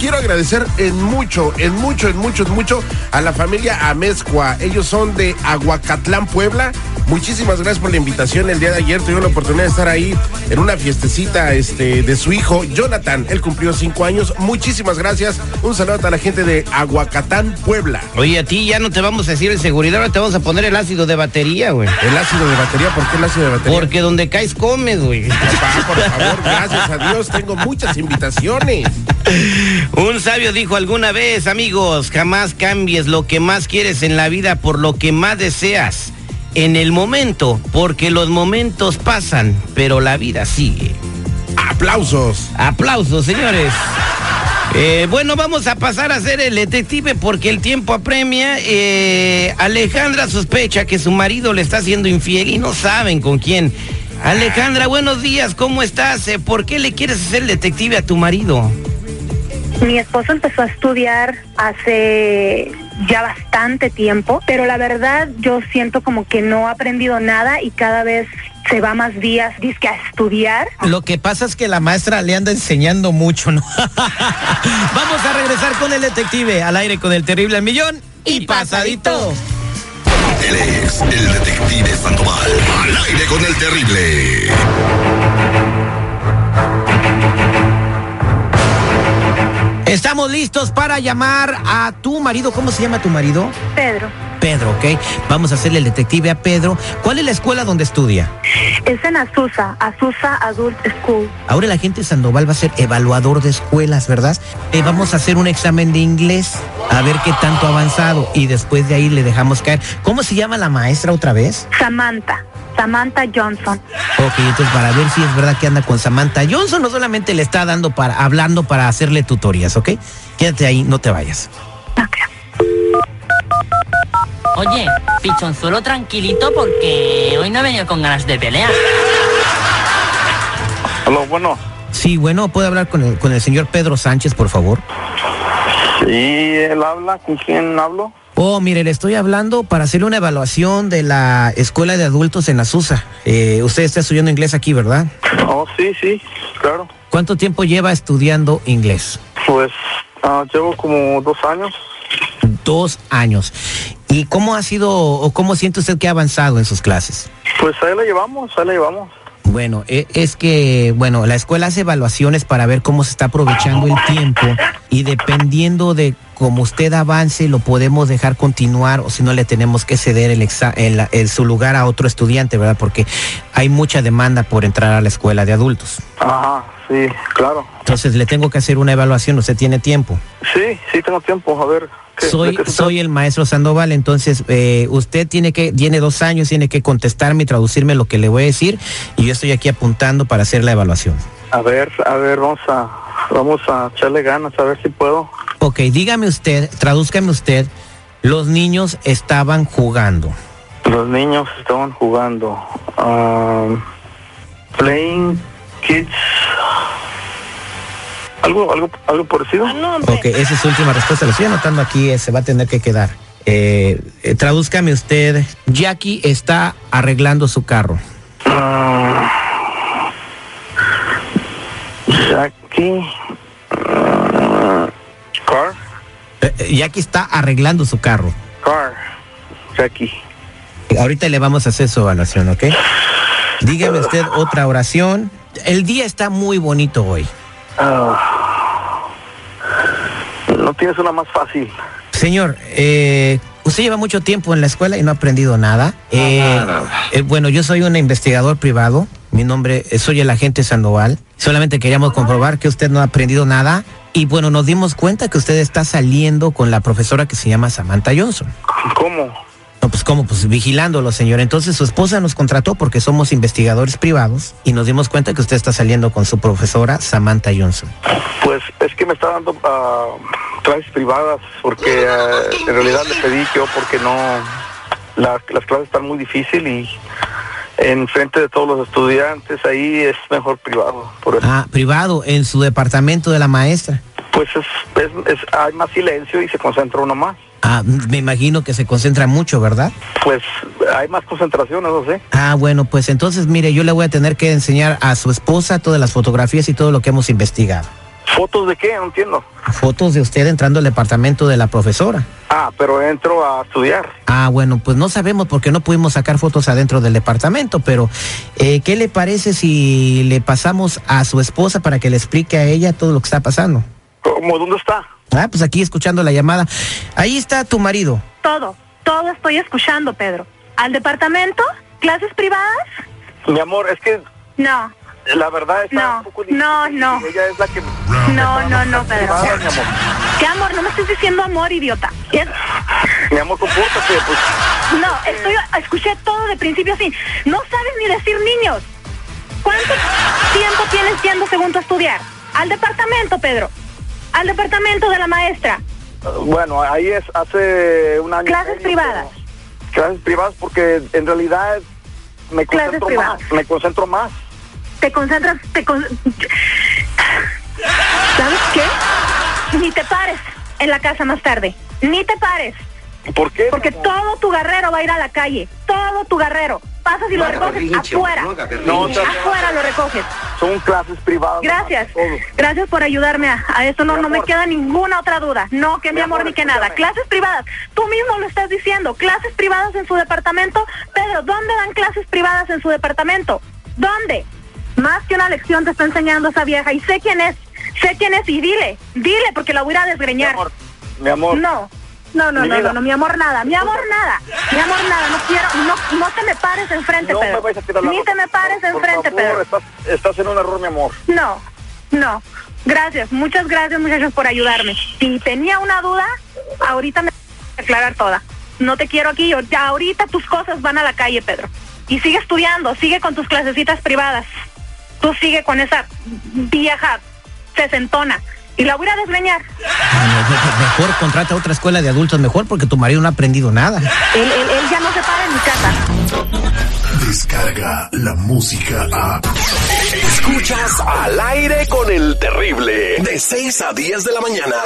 Quiero agradecer en mucho, en mucho, en mucho, en mucho a la familia Amezcua. Ellos son de Aguacatlán, Puebla. Muchísimas gracias por la invitación. El día de ayer tuve la oportunidad de estar ahí en una fiestecita este, de su hijo, Jonathan. Él cumplió cinco años. Muchísimas gracias. Un saludo a la gente de Aguacatán, Puebla. Oye, a ti ya no te vamos a decir el seguridad, ahora te vamos a poner el ácido de batería, güey. El ácido de batería, ¿por qué el ácido de batería? Porque donde caes comes, güey. Papá, por favor, gracias a Dios, tengo muchas invitaciones. Un sabio dijo alguna vez, amigos, jamás cambies lo que más quieres en la vida por lo que más deseas en el momento, porque los momentos pasan, pero la vida sigue. Aplausos. Aplausos, señores. Eh, bueno, vamos a pasar a ser el detective porque el tiempo apremia. Eh, Alejandra sospecha que su marido le está haciendo infiel y no saben con quién. Alejandra, buenos días, ¿cómo estás? Eh, ¿Por qué le quieres hacer detective a tu marido? Mi esposo empezó a estudiar hace ya bastante tiempo, pero la verdad yo siento como que no ha aprendido nada y cada vez se va más días, dice a estudiar. Lo que pasa es que la maestra le anda enseñando mucho, ¿no? Vamos a regresar con el detective al aire con el terrible al millón y pasadito. Él es el detective Sandoval. Al aire con el terrible. Estamos listos para llamar a tu marido. ¿Cómo se llama tu marido? Pedro, Pedro, ¿ok? Vamos a hacerle el detective a Pedro. ¿Cuál es la escuela donde estudia? es en Azusa, Azusa Adult School. Ahora la gente de Sandoval va a ser evaluador de escuelas, ¿verdad? Eh, vamos a hacer un examen de inglés, a ver qué tanto ha avanzado y después de ahí le dejamos caer. ¿Cómo se llama la maestra otra vez? Samantha, Samantha Johnson. Ok, entonces para ver si es verdad que anda con Samantha Johnson, no solamente le está dando para, hablando para hacerle tutorías, ¿ok? Quédate ahí, no te vayas. Oye, pichonzuelo tranquilito porque hoy no he venido con ganas de pelear. Aló, bueno. Sí, bueno, ¿puedo hablar con el, con el señor Pedro Sánchez, por favor? Sí, él habla. ¿Con quién hablo? Oh, mire, le estoy hablando para hacerle una evaluación de la escuela de adultos en Azusa. Eh, usted está estudiando inglés aquí, ¿verdad? Oh, sí, sí, claro. ¿Cuánto tiempo lleva estudiando inglés? Pues ah, llevo como dos años. Dos años. ¿Y cómo ha sido o cómo siente usted que ha avanzado en sus clases? Pues ahí la llevamos, ahí la llevamos. Bueno, e- es que, bueno, la escuela hace evaluaciones para ver cómo se está aprovechando el tiempo y dependiendo de cómo usted avance, lo podemos dejar continuar o si no le tenemos que ceder el exa- el- el- su lugar a otro estudiante, ¿verdad? Porque hay mucha demanda por entrar a la escuela de adultos. Ajá, sí, claro. Entonces le tengo que hacer una evaluación, ¿usted tiene tiempo? Sí, sí, tengo tiempo. A ver. ¿qué- Soy, qué soy el maestro Sandoval, entonces eh, usted tiene que, tiene dos años, tiene que contestarme y traducirme lo que le voy a decir y yo estoy aquí apuntando para hacer la evaluación. A ver, a ver, vamos a, vamos a echarle ganas, a ver si puedo. Ok, dígame usted, tradúzcame usted, los niños estaban jugando. Los niños estaban jugando. um, playing kids. ¿Algo, algo, algo parecido? Ok, esa es su última respuesta, lo estoy anotando aquí, eh, se va a tener que quedar. Eh, eh, tradúzcame usted, Jackie está arreglando su carro. Ah, Jackie. ah, car. Eh, eh, Jackie está arreglando su carro. Car. Jackie. Ahorita le vamos a hacer su evaluación, ¿ok? Dígame usted otra oración. El día está muy bonito hoy. Ah, no tienes una más fácil. Señor, eh, usted lleva mucho tiempo en la escuela y no ha aprendido nada. Eh, eh, bueno, yo soy un investigador privado. Mi nombre, eh, soy el agente Sandoval. Solamente queríamos comprobar que usted no ha aprendido nada. Y bueno, nos dimos cuenta que usted está saliendo con la profesora que se llama Samantha Johnson. ¿Cómo? No, pues cómo, pues vigilándolo, señor. Entonces su esposa nos contrató porque somos investigadores privados y nos dimos cuenta que usted está saliendo con su profesora Samantha Johnson. Pues es que me está dando ah, clases privadas porque ah, en realidad le pedí yo porque no la- las clases están muy difíciles y en frente de todos los estudiantes ahí es mejor privado. Por eso. Ah, privado, en su departamento de la maestra. Pues es, es- es- hay más silencio y se concentra uno más. Ah, me imagino que se concentra mucho, ¿verdad? Pues hay más concentración, no sé. Ah, bueno, pues entonces mire, yo le voy a tener que enseñar a su esposa todas las fotografías y todo lo que hemos investigado. ¿Fotos de qué? No entiendo. Fotos de usted entrando al departamento de la profesora. Ah, pero entro a estudiar. Ah, bueno, pues no sabemos porque no pudimos sacar fotos adentro del departamento, pero eh, ¿qué le parece si le pasamos a su esposa para que le explique a ella todo lo que está pasando? ¿Cómo? ¿Dónde está? Ah, pues aquí escuchando la llamada. Ahí está tu marido. Todo, todo estoy escuchando, Pedro. ¿Al departamento? ¿Clases privadas? Mi amor, es que No, la verdad está No, un poco difícil. no, no. Ella es la que... no, no, no, Pedro. Privada, mi amor. ¿Qué amor? No me estés diciendo amor, idiota. Es- Mi amor, compórtate, pues. No, estoy, escuché todo de principio a fin. No sabes ni decir niños. ¿Cuánto tiempo tienes yendo según tu estudiar? Al departamento, Pedro. Al departamento de la maestra. Bueno, ahí es hace un año. Clases privadas. pero- Clases privadas porque en realidad me Clases concentro privadas. más. Me concentro más. Te concentras, te con... ¿Sabes qué? Ni te pares en la casa más tarde. Ni te pares. ¿Por qué? Porque todo tu guerrero va a ir a la calle. Todo tu guerrero. Pasas y lo recoges afuera. No, no, Afuera lo recoges. Son clases privadas. Gracias. Gracias por ayudarme a, a esto. No, Mi no me queda ninguna otra duda. No, que mi, Mi amor, amor, ni que nada. Clases privadas. Tú mismo lo estás diciendo. Clases privadas en su departamento. Pedro, ¿dónde dan clases privadas en su departamento? ¿Dónde? Más que una lección te está enseñando esa vieja. Y sé quién es. Sé quién es y dile. Dile porque la voy a ir a Mi desgreñar. amor, mi amor. No. No, no, Mi no, vida. no, no, mi amor nada, mi amor nada, mi amor nada, no quiero, no, no te me pares enfrente, No me Pedro, vais a tirar la ni te me pares enfrente, Pedro. Estás, estás en un error, mi amor. No, no. Gracias, muchas gracias muchachos por ayudarme. Si tenía una duda, ahorita me voy a aclarar toda. No te quiero aquí, ya ahorita tus cosas van a la calle, Pedro. Y sigue estudiando, sigue con tus clasecitas privadas. Tú sigue con esa vieja sesentona. Y la voy a a desgreñar. Mejor contrata otra escuela de adultos, mejor porque tu marido no ha aprendido nada. Él, él, él ya no se para en mi casa. Descarga la música a. Escuchas al aire con el terrible. De 6 a 10 de la mañana.